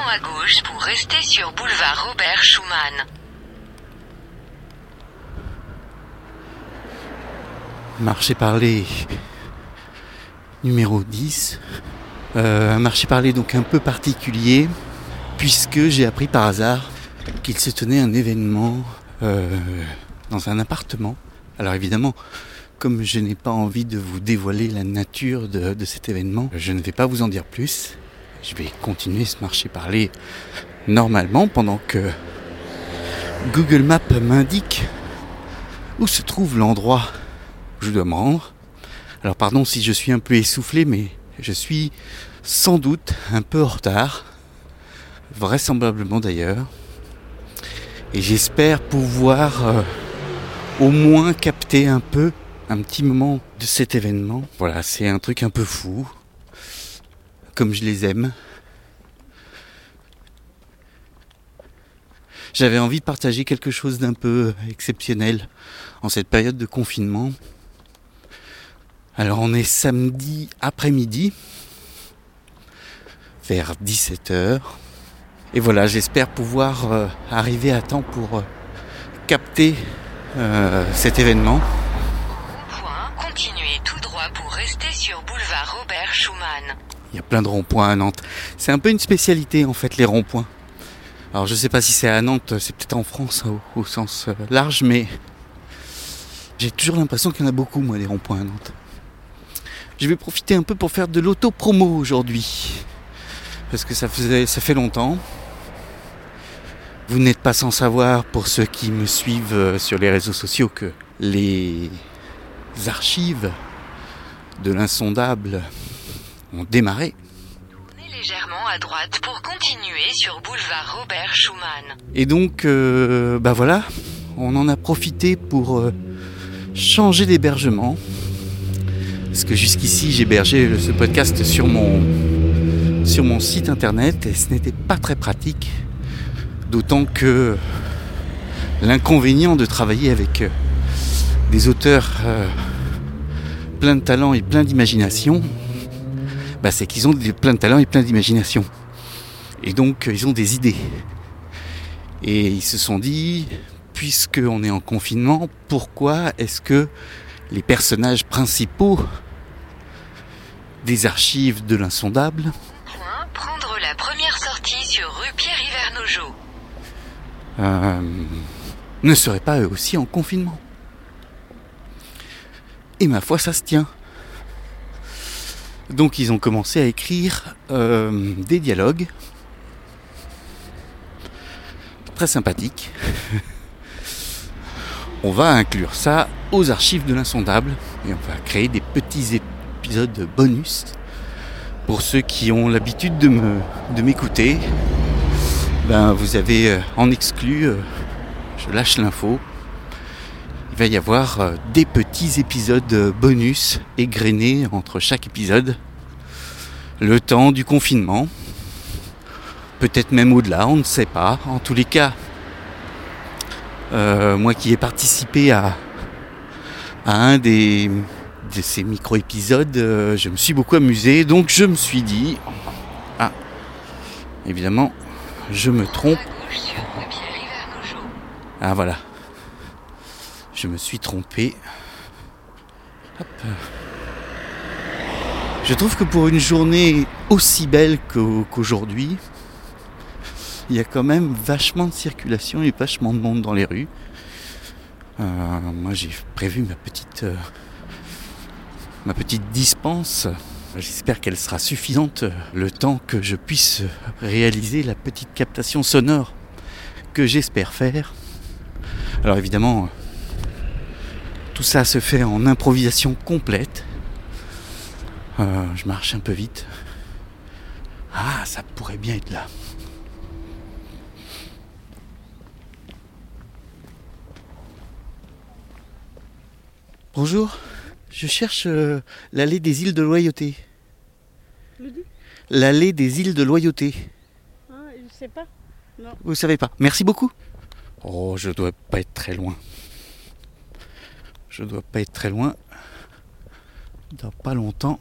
à gauche pour rester sur boulevard Robert Schumann. Marché parlé numéro 10. Euh, un marché parlé donc un peu particulier, puisque j'ai appris par hasard qu'il se tenait un événement euh, dans un appartement. Alors évidemment, comme je n'ai pas envie de vous dévoiler la nature de cet événement, je ne vais pas vous en dire plus. Je vais continuer ce marché parler normalement pendant que Google Maps m'indique où se trouve l'endroit où je dois me rendre. Alors pardon si je suis un peu essoufflé, mais je suis sans doute un peu en retard, vraisemblablement d'ailleurs. Et j'espère pouvoir euh, au moins capter un peu, un petit moment de cet événement. Voilà, c'est un truc un peu fou, comme je les aime. J'avais envie de partager quelque chose d'un peu exceptionnel en cette période de confinement. Alors on est samedi après-midi, vers 17h. Et voilà, j'espère pouvoir euh, arriver à temps pour euh, capter euh, cet événement. Point, continuez tout droit pour rester sur boulevard Robert Schumann. Il y a plein de ronds-points à Nantes. C'est un peu une spécialité en fait les ronds-points. Alors je sais pas si c'est à Nantes, c'est peut-être en France au, au sens euh, large, mais j'ai toujours l'impression qu'il y en a beaucoup moi des ronds-points à Nantes. Je vais profiter un peu pour faire de l'auto-promo aujourd'hui. Parce que ça, faisait, ça fait longtemps. Vous n'êtes pas sans savoir, pour ceux qui me suivent euh, sur les réseaux sociaux, que les archives de l'insondable ont démarré. Tournez légèrement à droite pour continuer sur boulevard Robert Schumann. Et donc, euh, bah voilà, on en a profité pour euh, changer d'hébergement. Parce que jusqu'ici, j'hébergeais ce podcast sur mon, sur mon site internet et ce n'était pas très pratique. D'autant que l'inconvénient de travailler avec euh, des auteurs euh, plein de talent et plein d'imagination, bah, c'est qu'ils ont plein de talent et plein d'imagination. Et donc, euh, ils ont des idées. Et ils se sont dit, puisqu'on est en confinement, pourquoi est-ce que les personnages principaux des archives de l'insondable prendre la première sortie sur rue Pierre-Hivernaugeot. euh, ne seraient pas eux aussi en confinement? Et ma foi, ça se tient. Donc ils ont commencé à écrire euh, des dialogues très sympathiques. on va inclure ça aux archives de l'insondable et on va créer des petits épisodes bonus pour ceux qui ont l'habitude de m'écouter. Ben vous avez euh, en exclu, euh, je lâche l'info. Il va y avoir euh, des petits épisodes euh, bonus égrenés entre chaque épisode. Le temps du confinement. Peut-être même au-delà, on ne sait pas. En tous les cas, euh, moi qui ai participé à, à un des, de ces micro-épisodes, euh, je me suis beaucoup amusé. Donc je me suis dit, ah, évidemment, je me trompe. Ah voilà. Je me suis trompé. Hop. Je trouve que pour une journée aussi belle qu'au- qu'aujourd'hui, il y a quand même vachement de circulation et vachement de monde dans les rues. Euh, moi j'ai prévu ma petite euh, ma petite dispense. J'espère qu'elle sera suffisante euh, le temps que je puisse réaliser la petite captation sonore que j'espère faire. Alors évidemment, tout ça se fait en improvisation complète. Euh, je marche un peu vite. Ah, ça pourrait bien être là. Bonjour, je cherche euh, l'allée des îles de Loyauté. L'allée des îles de Loyauté. ah, Je sais pas. Vous savez pas. Merci beaucoup. Oh, je dois pas être très loin. Je dois pas être très loin. Dans pas longtemps.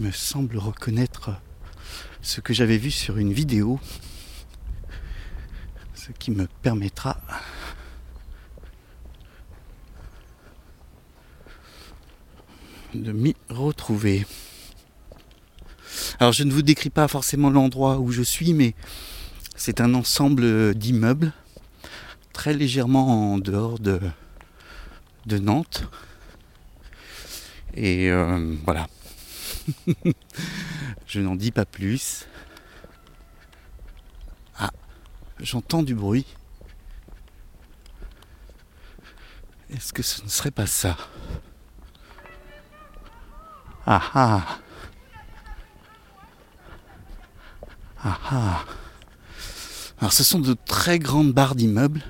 Me semble reconnaître ce que j'avais vu sur une vidéo, ce qui me permettra de m'y retrouver. Alors je ne vous décris pas forcément l'endroit où je suis, mais c'est un ensemble d'immeubles très légèrement en dehors de, de Nantes. Et euh, voilà. je n'en dis pas plus. Ah, j'entends du bruit. Est-ce que ce ne serait pas ça? Ah ah Ah ah Alors ce sont de très grandes barres d'immeubles.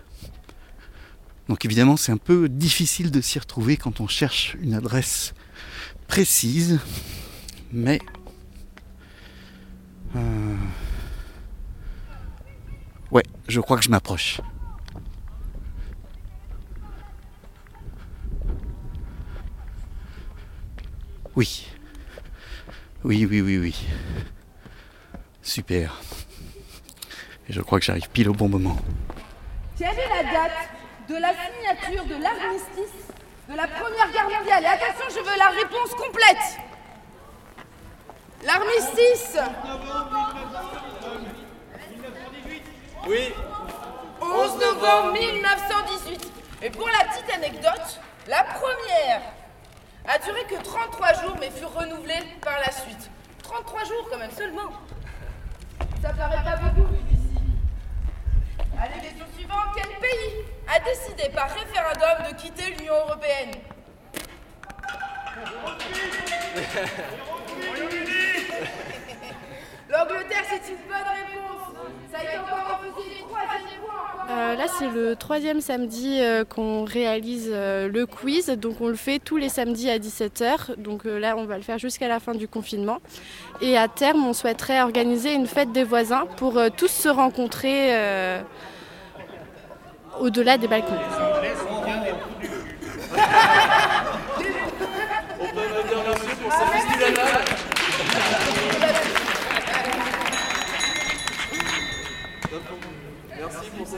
Donc évidemment c'est un peu difficile de s'y retrouver quand on cherche une adresse précise. Mais euh, ouais, je crois que je m'approche. Oui. Oui, oui, oui, oui. Super. Et je crois que j'arrive pile au bon moment. Quelle la date de la signature de l'armistice de la Première Guerre mondiale Et attention, je veux la réponse complète. L'armistice Oui, 11 novembre 1918. Et pour la petite anecdote, la première a duré que 33 jours mais fut renouvelée par la suite. 33 jours quand même seulement. Ça paraît pas beaucoup. Allez, question suivante. Quel pays a décidé par référendum de quitter l'Union européenne? L'Angleterre, c'est une bonne réponse. Euh, là, c'est le troisième samedi euh, qu'on réalise euh, le quiz. Donc, on le fait tous les samedis à 17h. Donc, euh, là, on va le faire jusqu'à la fin du confinement. Et à terme, on souhaiterait organiser une fête des voisins pour euh, tous se rencontrer euh, au-delà des balcons.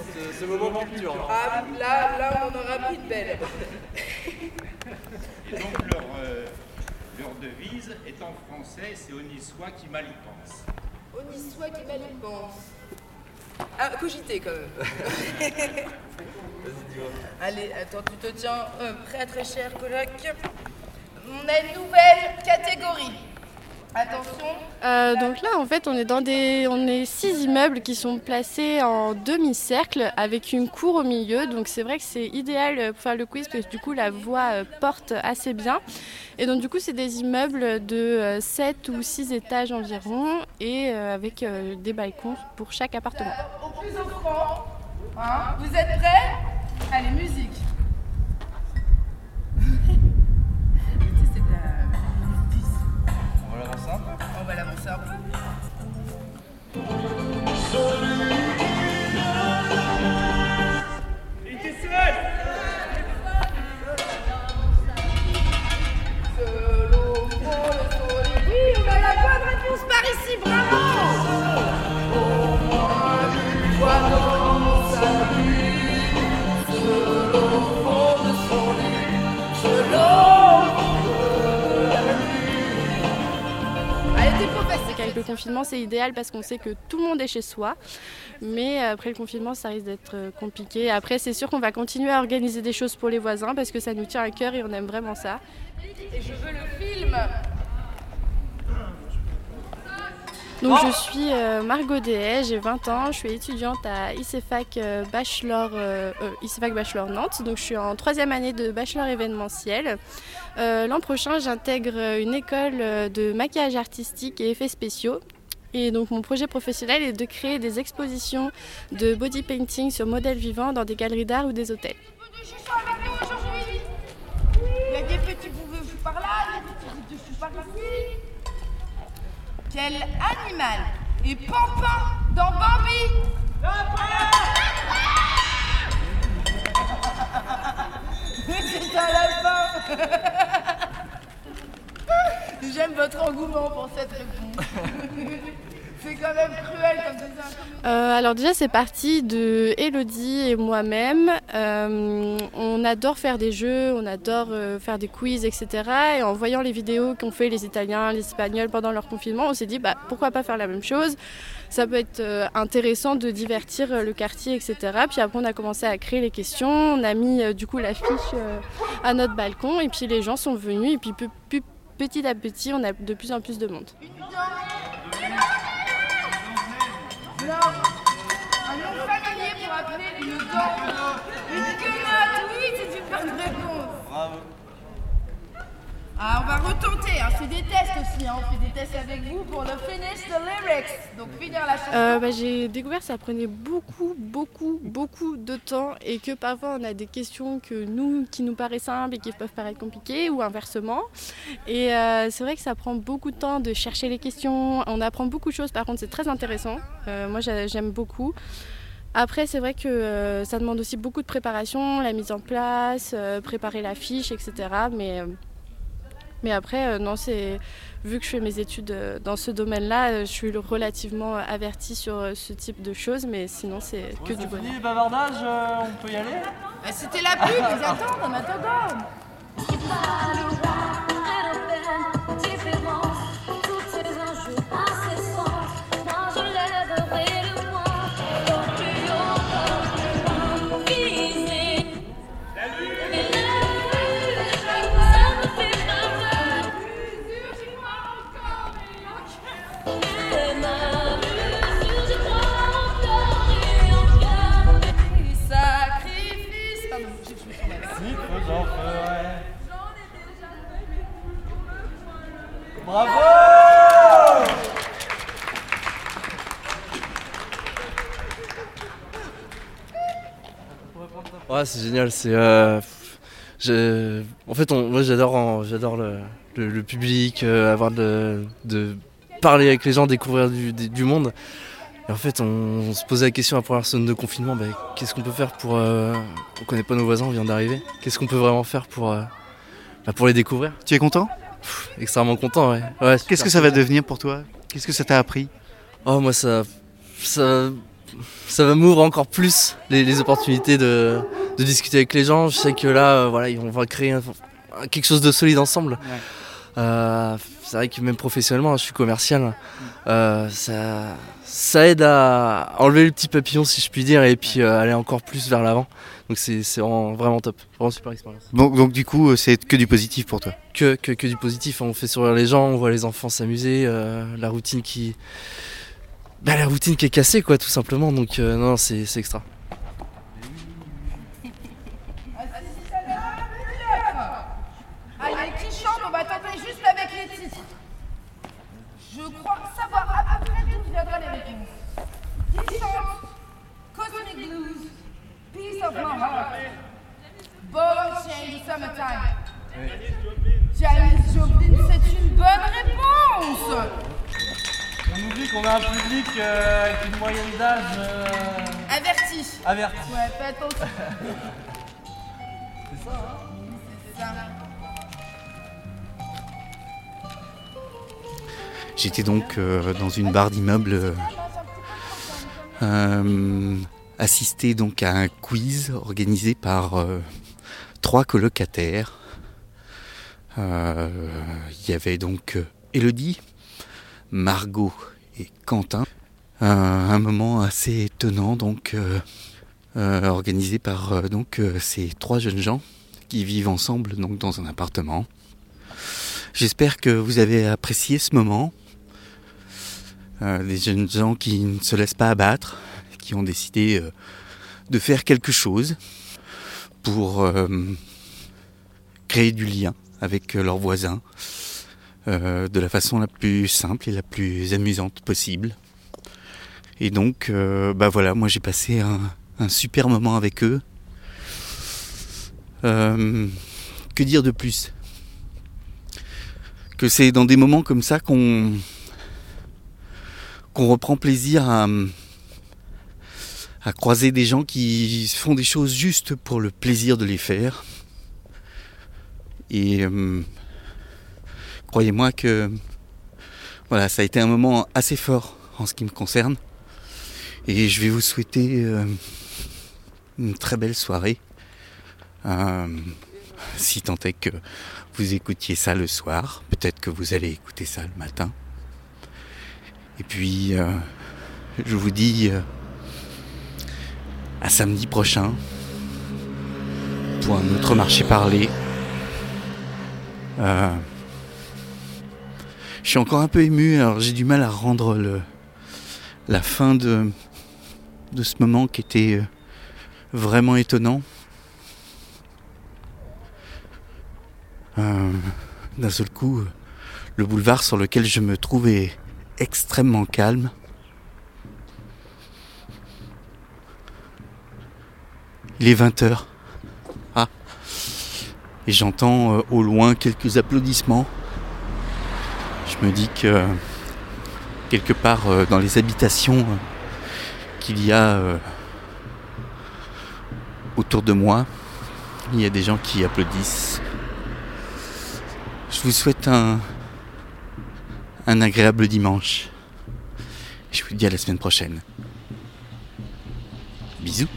Cette- ce moment culture. Ah, là, là, on en aura pris de belles. Et donc leur, euh, leur devise est en français, c'est honni soit qui mal y pense. On y soit qui mal y pense. Ah, cogiter quand même. Allez, attends, tu te tiens euh, prêt, très cher coloc. On a une nouvelle catégorie. Attention. Euh, donc là, en fait, on est dans des, on est six immeubles qui sont placés en demi-cercle avec une cour au milieu. Donc c'est vrai que c'est idéal pour faire le quiz parce que du coup la voie euh, porte assez bien. Et donc du coup, c'est des immeubles de 7 ou 6 étages environ et euh, avec euh, des balcons pour chaque appartement. Au plus offrant. Hein? Vous êtes prêts? Allez, musique. On Le confinement, c'est idéal parce qu'on sait que tout le monde est chez soi. Mais euh, après le confinement, ça risque d'être euh, compliqué. Après, c'est sûr qu'on va continuer à organiser des choses pour les voisins parce que ça nous tient à cœur et on aime vraiment ça. Et je veux le film. Donc je suis euh, Margot Dehay, j'ai 20 ans, je suis étudiante à ICEFAC euh, Bachelor, euh, euh, ICEFAC Bachelor Nantes, donc je suis en troisième année de bachelor événementiel. Euh, L'an prochain j'intègre une école de maquillage artistique et effets spéciaux. Et donc mon projet professionnel est de créer des expositions de body painting sur modèle vivant dans des galeries d'art ou des hôtels. Quel animal est Pampin dans Bambi C'est un lapin J'aime votre engouement pour cette réponse. Euh, alors déjà c'est parti de Elodie et moi-même. Euh, on adore faire des jeux, on adore euh, faire des quiz, etc. Et en voyant les vidéos qu'ont fait les Italiens, les Espagnols pendant leur confinement, on s'est dit bah, pourquoi pas faire la même chose? Ça peut être intéressant de divertir le quartier, etc. Puis après, on a commencé à créer les questions, on a mis du coup l'affiche à notre balcon, et puis les gens sont venus, et puis pe- pe- petit à petit, on a de plus en plus de monde. Alors, un nom familier pour appeler une dent. Une quenotte, oui, c'est une bonne réponse. Bravo. Ah, on va retenter, hein. c'est des tests aussi, hein. on fait des tests avec vous pour le finish the lyrics. Donc finir la chanson. Euh, bah, j'ai découvert que ça prenait beaucoup, beaucoup, beaucoup de temps et que parfois on a des questions que nous, qui nous paraissent simples et qui peuvent paraître compliquées ou inversement. Et euh, c'est vrai que ça prend beaucoup de temps de chercher les questions. On apprend beaucoup de choses, par contre c'est très intéressant. Euh, moi j'a- j'aime beaucoup. Après, c'est vrai que ça demande aussi beaucoup de préparation, la mise en place, préparer la fiche, etc. Mais, mais après, euh, non, c'est vu que je fais mes études euh, dans ce domaine-là, euh, je suis relativement avertie sur ce type de choses, mais sinon c'est que Ouais, du bonheur. fini le bavardage, euh, on peut y aller? Bah, C'était la pub, ils attendent en attendant. Ouais, c'est génial. C'est, euh, je- en fait, on- moi j'adore, j'adore le, le- le public, euh, avoir de, de parler avec les gens, découvrir du, monde. Et en fait, on, on se posait la question à la première semaine de confinement bah, qu'est-ce qu'on peut faire pour. euh, on connaît pas nos voisins, on vient d'arriver. Qu'est-ce qu'on peut vraiment faire pour, euh, bah, pour les découvrir? Tu es content? Extrêmement content, ouais. ouais Qu'est-ce que ça va devenir pour toi? Qu'est-ce que ça t'a appris? Oh, moi, ça, ça, ça va m'ouvrir encore plus les, les opportunités de, de discuter avec les gens. Je sais que là, euh, voilà, on va créer un- quelque chose de solide ensemble. Euh, c'est vrai que même professionnellement, je suis commercial. Euh, ça, ça aide à enlever le petit papillon, si je puis dire, et puis euh, aller encore plus vers l'avant. Donc c'est vraiment, vraiment top, vraiment super expérience. donc, donc du coup, c'est que du positif pour toi. Que, que, que du positif, on fait sourire les gens, on voit les enfants s'amuser, la routine qui... Bah, la routine qui est cassée, quoi, tout simplement. Donc euh, non, c'est extra. Allez, qui chante, on va tenter juste avec les. Je crois savoir à peu près d'où viendra les réponses. Qui chante Cosmic Blues, Peace of My Heart, Ball Chain, Summertime. Janis Joplin, c'est une bonne réponse. On oublie qu'on a un public euh, avec une moyenne d'âge euh, Averti. averti. Ouais, fais attention. C'est ça, hein C'est ça. J'étais donc euh, dans une barre d'immeuble, euh, euh, assisté donc à un quiz organisé par euh, trois colocataires. Euh, Il y avait donc Elodie, Margot et Quentin. Un moment assez étonnant donc euh, euh, organisé par euh, donc ces trois jeunes gens qui vivent ensemble donc dans un appartement. J'espère que vous avez apprécié ce moment. Des jeunes gens qui ne se laissent pas abattre, qui ont décidé de faire quelque chose pour créer du lien avec leurs voisins euh, de la façon la plus simple et la plus amusante possible. Et donc, euh, bah voilà, moi j'ai passé un, super moment avec eux. Euh, que dire de plus? Que c'est dans des moments comme ça qu'on reprend plaisir à, à croiser des gens qui font des choses juste pour le plaisir de les faire. Et croyez-moi que voilà, ça a été un moment assez fort en ce qui me concerne. Et je vais vous souhaiter euh, une très belle soirée. Euh, si tant est que vous écoutiez ça le soir, peut-être que vous allez écouter ça le matin. Et puis, euh, je vous dis à samedi prochain pour un autre marché parlé. Je suis encore un peu ému, alors j'ai du mal à rendre la fin de, ce moment qui était euh, vraiment étonnant. Euh, D'un seul coup, euh, le boulevard sur lequel je me trouve est extrêmement calme. Il est 20h. Ah. Et j'entends au loin quelques applaudissements. Je me dis que quelque part euh, dans les habitations euh, qu'il y a euh, autour de moi, il y a des gens qui applaudissent. Je vous souhaite un, un agréable dimanche. Je vous dis à la semaine prochaine. Bisous.